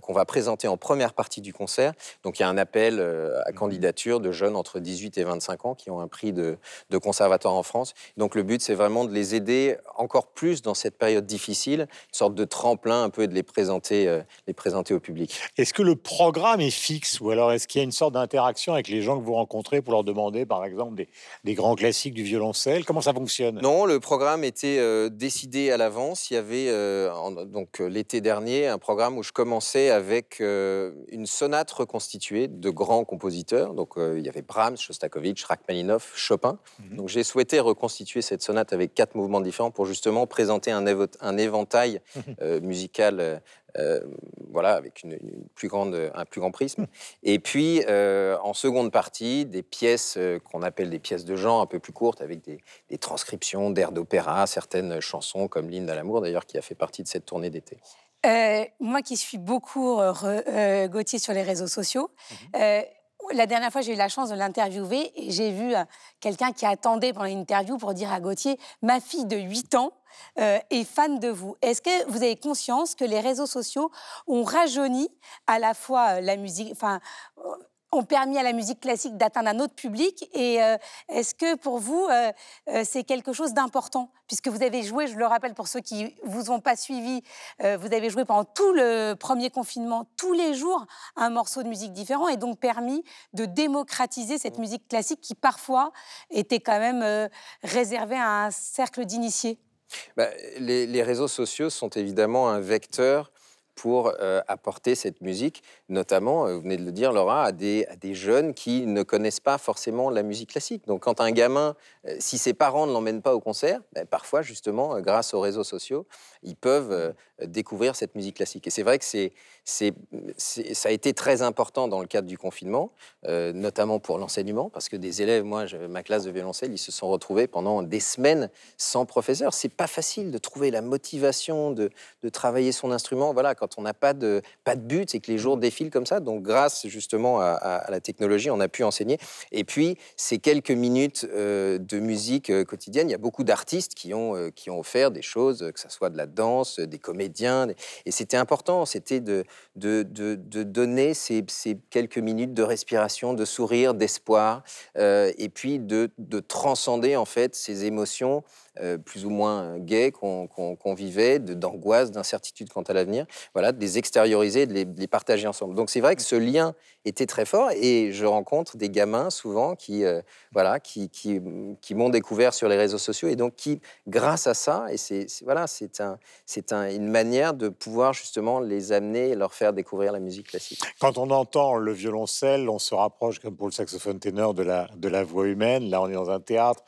qu'on va présenter en première partie du concert. Donc il y a un appel euh, à candidature de jeunes entre 18 et 25 ans qui ont un prix de, de conservatoire en France. Donc le but, c'est vraiment de les aider encore plus dans cette période difficile, une sorte de tremplin un peu et de les présenter, euh, les présenter au public. Est-ce que le programme est fixe ou alors est-ce qu'il y a une sorte d'interaction avec les gens que vous rencontrez pour leur demander, par exemple, des, des grands classiques du violoncelle? Comment ça fonctionne? Non, le programme était euh, décidé à l'avance. Il y avait euh, en- donc euh, l'été dernier un programme où je commençais avec euh, une sonate reconstituée de grands compositeurs. Donc euh, il y avait Brahms, Shostakovich, Rachmaninoff, Chopin. Donc j'ai souhaité reconstituer cette sonate avec quatre mouvements différents pour justement présenter un, éventail euh, musical. euh, voilà, avec une, une plus grande, un plus grand prisme. Et puis, euh, en seconde partie, des pièces euh, qu'on appelle des pièces de genre un peu plus courtes, avec des, des transcriptions d'airs d'opéra, certaines chansons comme l'hymne à l'amour, d'ailleurs, qui a fait partie de cette tournée d'été. Euh, moi qui suis beaucoup euh, re- euh, Gauthier sur les réseaux sociaux, Mhm. la dernière fois j'ai eu la chance de l'interviewer et j'ai vu quelqu'un qui attendait pendant l'interview pour dire à Gauthier Ma fille de 8 ans est fan de vous. Est-ce que vous avez conscience que les réseaux sociaux ont rajeuni à la fois la musique, enfin, ont permis à la musique classique d'atteindre un autre public Et euh, est-ce que pour vous, euh, euh, c'est quelque chose d'important? Puisque vous avez joué, je le rappelle pour ceux qui vous ont pas suivi, vous avez joué pendant tout le premier confinement, tous les jours, un morceau de musique différent et donc permis de démocratiser cette musique classique qui parfois était quand même réservée à un cercle d'initiés. Bah, les réseaux sociaux sont évidemment un vecteur pour euh, apporter cette musique, notamment, euh, vous venez de le dire, Laura, à des, à des jeunes qui ne connaissent pas forcément la musique classique. Donc, quand un gamin, euh, si ses parents ne l'emmènent pas au concert, ben, parfois, justement, euh, grâce aux réseaux sociaux, ils peuvent euh, découvrir cette musique classique. Et c'est vrai que c'est, ça a été très important dans le cadre du confinement, notamment pour l'enseignement, parce que des élèves, moi, je- ma classe de violoncelle, ils se sont retrouvés pendant des semaines sans professeur. C'est pas facile de trouver la motivation de, de travailler son instrument. Voilà, quand on n'a pas de, pas de but, c'est que les jours défilent comme ça. Donc, grâce justement à, à- à la technologie, on a pu enseigner. Et puis, ces quelques minutes euh, de musique euh, quotidienne, il y a beaucoup d'artistes qui ont, euh, qui ont offert des choses, que ce soit de la danse, des comédiens. des- Et c'était important, c'était de, de, de- de donner ces, ces quelques minutes de respiration, de sourire, d'espoir, et puis de, de transcender en fait ces émotions euh, plus ou moins gaies qu'on qu'on vivait, d'angoisse, d'incertitude quant à l'avenir, voilà, de les extérioriser, de les, partager ensemble. Donc c'est vrai que ce lien était très fort et je rencontre des gamins souvent qui, euh, voilà, qui, qui, qui m'ont découvert sur les réseaux sociaux et donc qui, grâce à ça, et c'est c'est- voilà, c'est un, c'est un- une manière de pouvoir justement les amener et leur faire découvrir la musique classique. Quand on entend le violoncelle, on se rapproche, comme pour le saxophone ténor, de la, de la voix humaine. Là, on est dans un théâtre.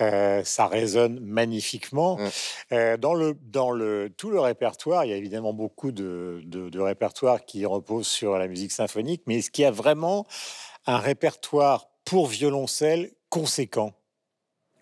Euh, ça résonne magnifiquement. Mm. Euh, dans le, dans le, tout le répertoire, il y a évidemment beaucoup de, de, de répertoires qui reposent sur la musique symphonique, mais est-ce qu'il y a vraiment un répertoire pour violoncelle conséquent?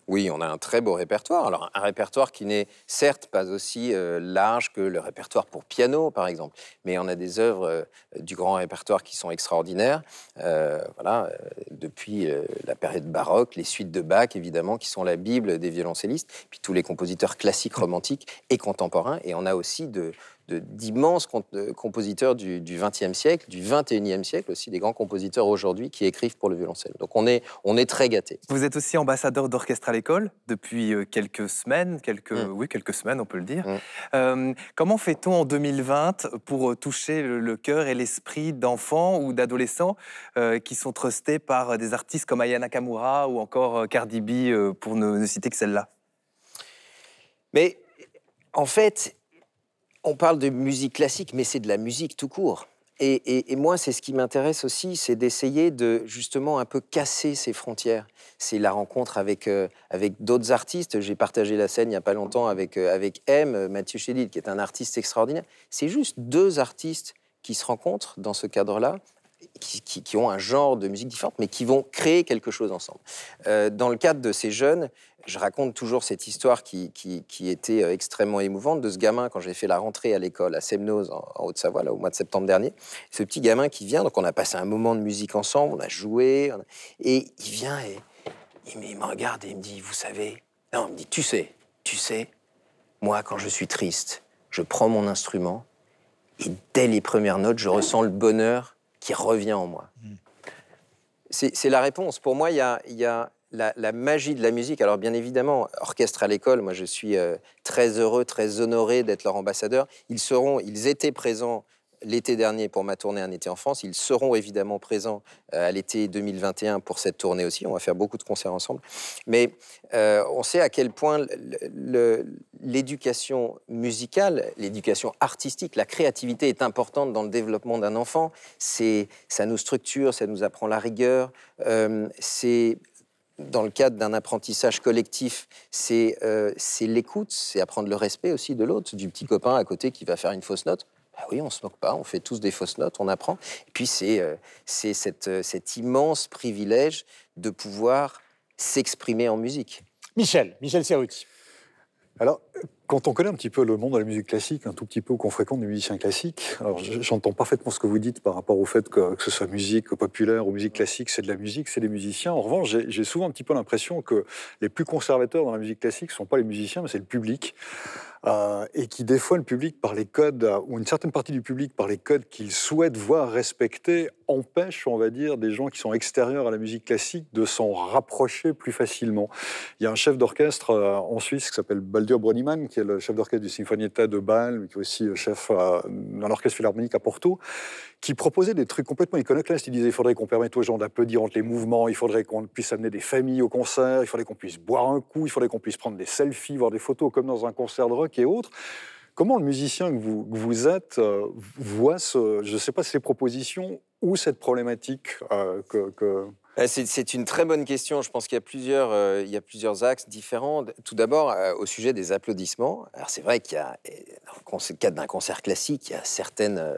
Oui, on a un très beau répertoire. Alors, un répertoire qui n'est certes pas aussi euh, large que le répertoire pour piano, par exemple, mais on a des œuvres euh, du grand répertoire qui sont extraordinaires. Euh, voilà, depuis la période baroque, les suites de Bach, évidemment, qui sont la Bible des violoncellistes, puis tous les compositeurs classiques, romantiques et contemporains. Et on a aussi de- d'immenses compositeurs du XXe siècle, du XXIe siècle aussi, des grands compositeurs aujourd'hui qui écrivent pour le violoncelle. Donc on est, on est très gâtés. Vous êtes aussi ambassadeur d'orchestre à l'école depuis euh, quelques semaines, quelques, Mm. oui, quelques semaines, on peut le dire. Mm. Euh, comment fait-on en 2020 pour euh, toucher le, cœur et l'esprit d'enfants ou d'adolescents euh, qui sont trustés par des artistes comme Aya Nakamura ou encore Cardi B, pour ne, ne citer que celle-là? Mais en fait, on parle de musique classique, mais c'est de la musique tout court. Et, moi, c'est ce qui m'intéresse aussi, c'est d'essayer de justement un peu casser ces frontières. C'est la rencontre avec, euh, avec d'autres artistes. J'ai partagé la scène il n'y a pas longtemps avec, euh, avec M, Mathieu Chédid, qui est un artiste extraordinaire. C'est juste deux artistes qui se rencontrent dans ce cadre-là, qui, ont un genre de musique différente, mais qui vont créer quelque chose ensemble. Euh, dans le cadre de ces jeunes, je raconte toujours cette histoire qui, était euh, extrêmement émouvante de ce gamin quand j'ai fait la rentrée à l'école à Semnoz en, Haute-Savoie, au mois de septembre dernier. Ce petit gamin qui vient, donc on a passé un moment de musique ensemble, on a joué, et il vient et me, il me regarde et il me dit, vous savez, non, il me dit, tu sais, tu sais, moi quand je suis triste, je prends mon instrument et dès les premières notes, je ressens le bonheur qui revient en moi. C'est c'est la réponse. Pour moi, il y a, il y a la, la magie de la musique. Alors, bien évidemment, orchestre à l'école, moi, je suis euh, très heureux, très honoré d'être leur ambassadeur. Ils seront, ils étaient présents l'été dernier pour ma tournée Un été en France. Ils seront évidemment présents euh, à l'été 2021 pour cette tournée aussi. On va faire beaucoup de concerts ensemble. Mais euh, on sait à quel point l'éducation musicale, l'éducation artistique, la créativité est importante dans le développement d'un enfant. Ça nous structure, ça nous apprend la rigueur. Euh, c'est dans le cadre d'un apprentissage collectif, c'est l'écoute, c'est apprendre le respect aussi de l'autre, du petit copain à côté qui va faire une fausse note. Bah oui, on se moque pas, on fait tous des fausses notes, on apprend. Et puis c'est euh, c'est cette, euh, cet immense privilège de pouvoir s'exprimer en musique. Michel, Michel Serruti. Alors, quand on connaît un petit peu le monde de la musique classique, un tout petit peu, ou qu'on fréquente des musiciens classiques, alors j'entends parfaitement ce que vous dites par rapport au fait que, que ce soit musique populaire ou musique classique, c'est de la musique, c'est des musiciens. En revanche, j'ai j'ai souvent un petit peu l'impression que les plus conservateurs dans la musique classique ne sont pas les musiciens, mais c'est le public. Euh, et qui, fois, le public, par les codes, euh, ou une certaine partie du public, par les codes qu'il souhaite voir respectés, empêche, on va dire, des gens qui sont extérieurs à la musique classique de s'en rapprocher plus facilement. Il y a un chef d'orchestre euh, en Suisse qui s'appelle Baldur Broniman, qui est le chef d'orchestre du Sinfonietta de Bâle, mais qui est aussi chef dans l'orchestre philharmonique à Porto, qui proposait des trucs complètement iconoclastes. Il disait il faudrait qu'on permette aux gens d'applaudir entre les mouvements, il faudrait qu'on puisse amener des familles au concert, il faudrait qu'on puisse boire un coup, il faudrait qu'on puisse prendre des selfies, voir des photos comme dans un concert de rock et autres. Comment le musicien que vous, êtes euh, voit, ce, je sais pas, ces propositions ou cette problématique euh, que, Euh, C'est une très bonne question. Je pense qu'il y, a plusieurs, euh, y a plusieurs axes différents. Tout d'abord, au sujet des applaudissements. Alors, c'est vrai qu'il y a, dans le cadre d'un concert classique, il y a certaines,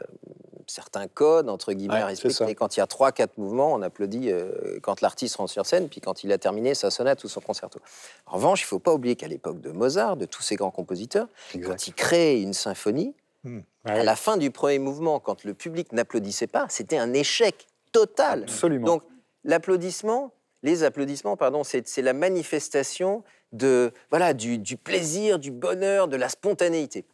certains codes, entre guillemets, Ouais, à respecter. Quand il y a trois, quatre mouvements, on applaudit euh, quand l'artiste rentre sur scène, puis quand il a terminé sa sonate ou son concerto. En revanche, il ne faut pas oublier qu'à l'époque de Mozart, de tous ces grands compositeurs, quand il crée une symphonie, à la fin du premier mouvement, quand le public n'applaudissait pas, c'était un échec total. Absolument. Donc, l'applaudissement, les applaudissements, pardon, c'est c'est la manifestation de, voilà, du, du plaisir, du bonheur, de la spontanéité.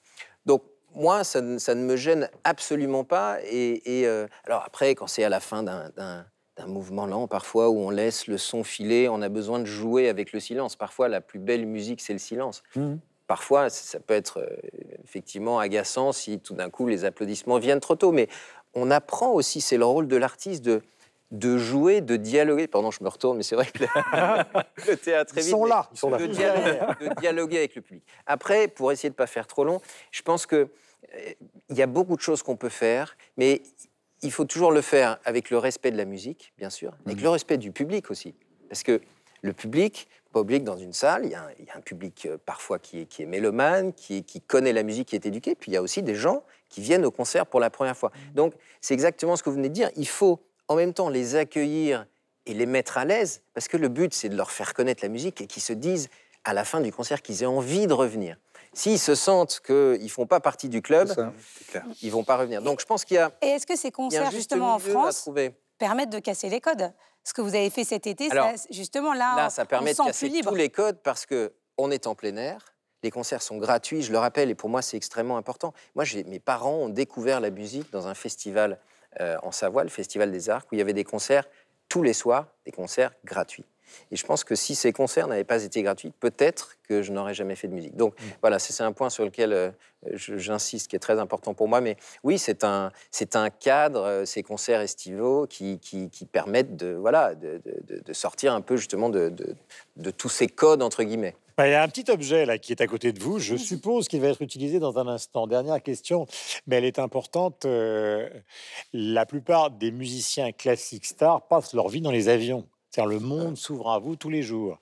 Donc, moi, ça, ne- ça ne me gêne absolument pas. Et, et, euh, alors après, quand c'est à la fin d'un- mouvement lent, parfois, où on laisse le son filer, on a besoin de jouer avec le silence. Parfois, la plus belle musique, c'est le silence. Mhm. Parfois, ça peut être euh, effectivement agaçant si tout d'un coup les applaudissements viennent trop tôt. Mais on apprend aussi, c'est le rôle de l'artiste de, de jouer, de dialoguer. Pardon, je me retourne, mais c'est vrai que le, théâtre est Ils vite, sont mais là, ils sont là. De, dialoguer, de dialoguer avec le public. Après, pour essayer de ne pas faire trop long, je pense que euh, il y a beaucoup de choses qu'on peut faire, mais il faut toujours le faire avec le respect de la musique, bien sûr, avec le respect du public aussi. Parce que le public, pas que dans une salle, il y a un, il y a un public euh, parfois qui est, qui est mélomane, qui, est- qui connaît la musique, qui est éduqué, puis il y a aussi des gens qui viennent au concert pour la première fois. Donc c'est exactement ce que vous venez de dire. Il faut en même temps les accueillir et les mettre à l'aise, parce que le but, c'est de leur faire connaître la musique et qu'ils se disent à la fin du concert qu'ils aient envie de revenir. S'ils se sentent qu'ils ne font pas partie du club, ça. Clair. ils vont pas revenir. Donc je pense qu'il y a, Et est-ce que ces concerts, justement en France, trouver. permettent de casser les codes? Ce que vous avez fait cet été, Alors, ça- justement là, Là, on- ça permet on de casser tous les codes parce que on est en plein air. Les concerts sont gratuits, je le rappelle, et pour moi, c'est extrêmement important. Moi, mes parents ont découvert la musique dans un festival euh, en Savoie, le Festival des Arcs, où il y avait des concerts tous les soirs, des concerts gratuits. Et je pense que si ces concerts n'avaient pas été gratuits, peut-être que je n'aurais jamais fait de musique. Donc voilà, c'est un point sur lequel euh, j'insiste, qui est très important pour moi. Mais oui, c'est un, c'est un cadre, euh, ces concerts estivaux, qui, qui, qui permettent de, voilà, de, de- sortir un peu justement de, de- de tous ces codes, entre guillemets. Bah, Il y a un petit objet là qui est à côté de vous. Je suppose qu'il va être utilisé dans un instant. Dernière question, mais elle est importante. euh, la plupart des musiciens classiques stars passent leur vie dans les avions. C'est-à-dire le monde s'ouvre à vous tous les jours.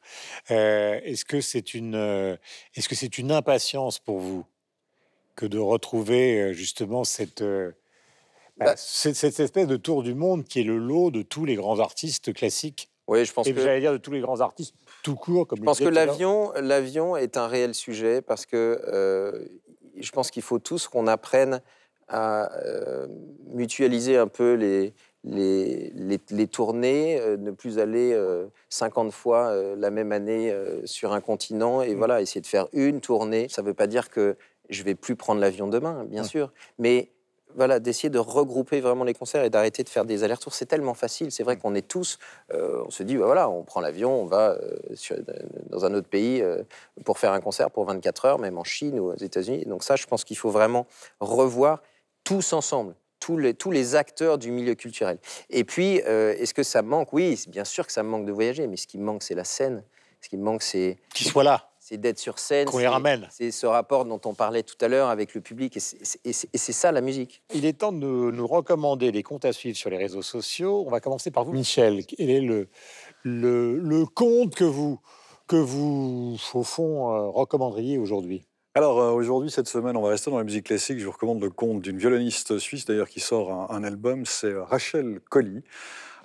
Euh, est-ce que c'est une, euh, est-ce que c'est une impatience pour vous que de retrouver euh, justement cette, bah, Bah. cette, cette espèce de tour du monde qui est le lot de tous les grands artistes classiques? Oui, je pense et que j'allais dire de tous les grands artistes tout court, comme Je pense que l'avion, l'avion est un réel sujet parce que euh, je pense qu'il faut tous qu'on apprenne à euh, mutualiser un peu les, les, les, les tournées, euh, ne plus aller euh, 50 fois euh, la même année euh, sur un continent et voilà, essayer de faire une tournée. Ça ne veut pas dire que je vais plus prendre l'avion demain, bien Ouais. sûr, mais voilà, d'essayer de regrouper vraiment les concerts et d'arrêter de faire des allers-retours. C'est tellement facile. C'est vrai qu'on est tous, on se dit, bah voilà, on prend l'avion, on va sur- dans un autre pays pour faire un concert pour 24 heures, même en Chine ou aux États-Unis. Donc ça, je pense qu'il faut vraiment revoir tous ensemble. Tous les, tous les acteurs du milieu culturel. Et puis, euh, est-ce que ça manque? Oui, bien sûr que ça me manque de voyager, mais ce qui me manque, c'est la scène. Ce qui me manque, c'est Qui soit là, c'est d'être sur scène. qu'on les ramène. C'est ce rapport dont on parlait tout à l'heure avec le public. Et c'est- et ça la musique. Il est temps de nous, nous recommander les comptes à suivre sur les réseaux sociaux. On va commencer par vous, Michel. Quel est le, le, le compte que vous, que vous, au fond, euh, recommanderiez aujourd'hui? Alors euh, aujourd'hui, cette semaine, on va rester dans la musique classique. Je vous recommande le conte d'une violoniste suisse d'ailleurs qui sort un, album, c'est euh, Rachel Colly.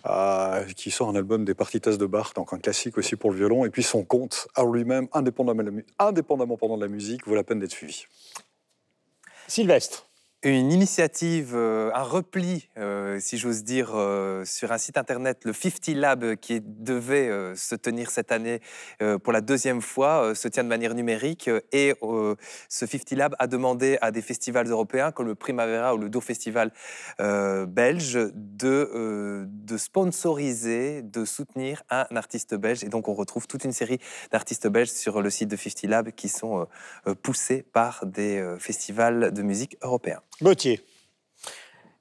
euh, qui sort un album des partitas de Bach, donc un classique aussi pour le violon, et puis son conte à lui-même, indépendamment, indépendamment pendant de la musique, vaut la peine d'être suivi. Sylvestre. Une initiative, euh, un repli, euh, si j'ose dire, euh, sur un site internet, le 50 Lab, qui devait se tenir cette année pour la deuxième fois, se tient de manière numérique. et ce 50 Lab a demandé à des festivals européens, comme le Primavera ou le Do Festival belge, de, de sponsoriser, de soutenir un artiste belge. Et donc, on retrouve toute une série d'artistes belges sur le site de 50 Lab qui sont poussés par des festivals de musique européens. Gauthier.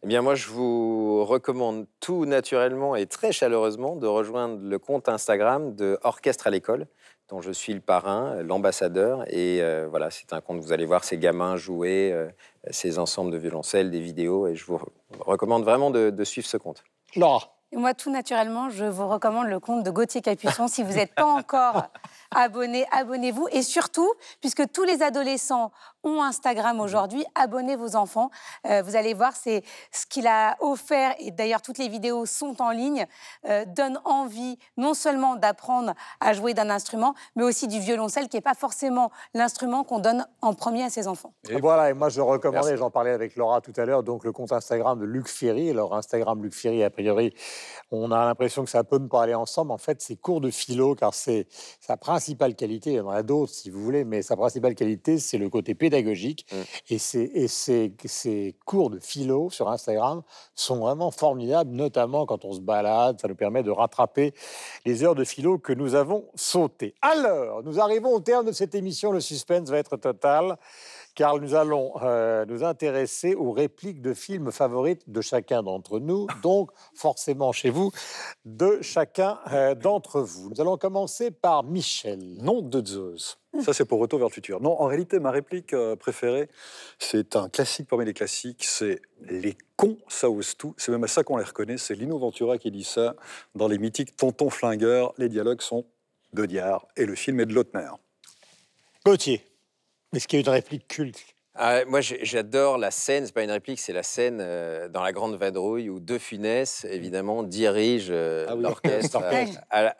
Eh bien, moi, je vous recommande tout naturellement et très chaleureusement de rejoindre le compte Instagram de Orchestre à l'école, dont je suis le parrain, l'ambassadeur. Et euh, voilà, c'est un compte, vous allez voir ces gamins jouer, euh, ces ensembles de violoncelles, des vidéos. Et je vous recommande vraiment de, de suivre ce compte. Laura. Et moi, tout naturellement, je vous recommande le compte de Gauthier Capuçon. si vous n'êtes pas encore abonné, abonnez-vous. Et surtout, puisque tous les adolescents ont Instagram aujourd'hui, abonnez vos enfants. Euh, vous allez voir, c'est ce qu'il a offert, et d'ailleurs toutes les vidéos sont en ligne, euh, donne envie non seulement d'apprendre à jouer d'un instrument, mais aussi du violoncelle, qui n'est pas forcément l'instrument qu'on donne en premier à ses enfants. Et- Voilà, et moi je recommandais, j'en parlais avec Laura tout à l'heure, donc le compte Instagram de Luc Ferry. Alors Instagram Luc Ferry, a priori, on a l'impression que ça peut ne pas aller ensemble. En fait, c'est cours de philo, car c'est sa principale qualité. Il y en a d'autres si vous voulez, mais sa principale qualité, c'est le côté pédagogique. Mm. Et, ces, et ces, ces cours de philo sur Instagram sont vraiment formidables, notamment quand on se balade. Ça nous permet de rattraper les heures de philo que nous avons sautées. Alors, nous arrivons au terme de cette émission. Le suspense va être total car nous allons euh, nous intéresser aux répliques de films favorites de chacun d'entre nous, donc forcément chez vous, de chacun euh, d'entre vous. Nous allons commencer par Michel. Nom de Zeus. Ça, c'est pour Retour vers le futur. Non, en réalité, ma réplique euh, préférée, c'est un classique parmi les classiques. C'est Les cons, ça ose tout. C'est même à ça qu'on les reconnaît. C'est Lino Ventura qui dit ça dans les mythiques Tonton Flingueur. Les dialogues sont de Diard et le film est de Lautner. Gauthier. Est-ce qu'il y a une réplique culte Ah, moi, j'adore la scène, c'est pas une réplique, c'est la scène euh, dans La Grande Vadrouille où De Funès, évidemment, dirige euh, Ah oui. l'orchestre à, l'orchestre. à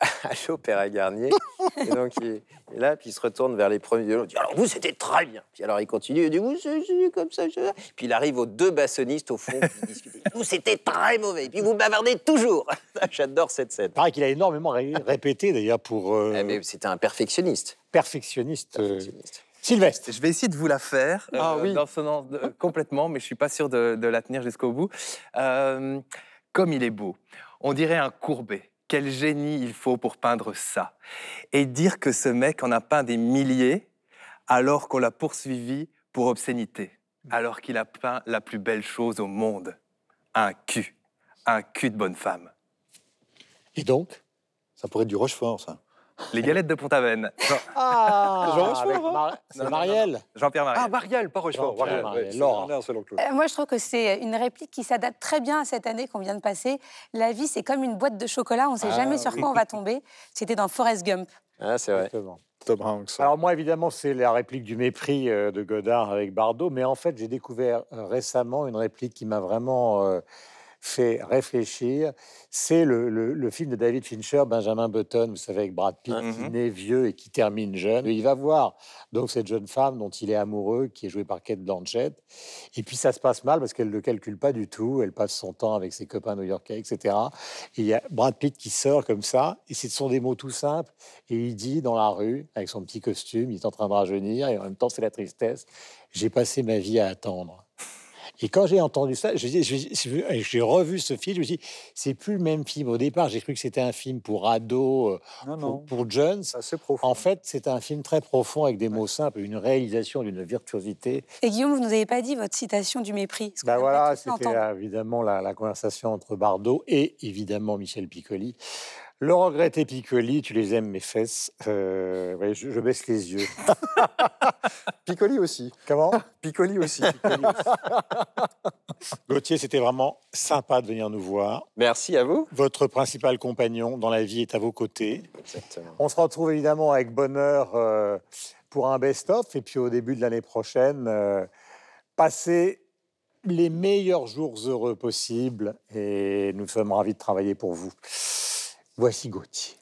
l'Opéra Garnier. Et donc, il est là, puis il se retourne vers les premiers violons. Il dit Alors, vous, c'était très bien. Puis alors, il continue, il dit Vous, c'est comme ça. je- Puis il arrive aux deux bassonistes au fond, qui discutent. Vous, c'était très mauvais. Et puis vous bavardez toujours. J'adore cette scène. Pareil qu'il a énormément ré- répété d'ailleurs pour euh, Eh, mais c'était un perfectionniste. perfectionniste. euh, Perfectionniste. Sylvestre. Je vais essayer de vous la faire euh, Ah oui. dans de- complètement, mais je suis pas sûr de, de la tenir jusqu'au bout. Euh, comme il est beau, on dirait un courbet. Quel génie il faut pour peindre ça. Et dire que ce mec en a peint des milliers alors qu'on l'a poursuivi pour obscénité, alors qu'il a peint la plus belle chose au monde, un cul, un cul de bonne femme. Et donc? Ça pourrait être du Rochefort, ça. Les galettes de Pont-Aven. Jean- Ah Jean Rochefort, hein Mar- C'est Marielle. Jean-Pierre Marie. Ah, Marielle, pas Rochefort. Marielle, Marielle, ouais, Laura. Euh, Moi, je trouve que c'est une réplique qui s'adapte très bien à cette année qu'on vient de passer. La vie, c'est comme une boîte de chocolat, on ne sait Ah, jamais sur oui. quoi on va tomber. C'était dans Forrest Gump. Ah, c'est vrai. Exactement. Tom Hanks. Alors moi, évidemment, c'est la réplique du mépris euh, de Godard avec Bardot, mais en fait, j'ai découvert euh, récemment une réplique qui m'a vraiment euh, fait réfléchir. C'est le, le- le film de David Fincher, Benjamin Button, vous savez, avec Brad Pitt, qui Mhm. naît vieux et qui termine jeune. Et il va voir donc cette jeune femme dont il est amoureux, qui est jouée par Kate Blanchett. Et puis ça se passe mal parce qu'elle ne le calcule pas du tout. Elle passe son temps avec ses copains new-yorkais, etc. Et il y a Brad Pitt qui sort comme ça, et ce sont des mots tout simples. Et il dit dans la rue, avec son petit costume, il est en train de rajeunir, et en même temps, c'est la tristesse. J'ai passé ma vie à attendre. Et quand j'ai entendu ça, je dis- je- j'ai revu ce film, je me suis dit, c'est plus le même film. Au départ, j'ai cru que c'était un film pour ados, euh, Non, pour, non, pour jeunes. c'est assez profond. En fait, c'est un film très profond avec des mots simples, une réalisation d'une virtuosité. Et Guillaume, vous ne nous avez pas dit votre citation du mépris. Ben voilà, c'était évidemment la, la conversation entre Bardot et évidemment Michel Piccoli. Le regretté Piccoli, tu les aimes mes fesses. Euh, ouais, je, je baisse les yeux. Piccoli aussi. Comment? Piccoli aussi. Gauthier, c'était vraiment sympa de venir nous voir. Merci à vous. Votre principal compagnon dans la vie est à vos côtés. Exactement. On se retrouve évidemment avec bonheur euh, pour un best-of. Et puis au début de l'année prochaine, euh, passez les meilleurs jours heureux possibles. Et nous sommes ravis de travailler pour vous. Voici Gauthier.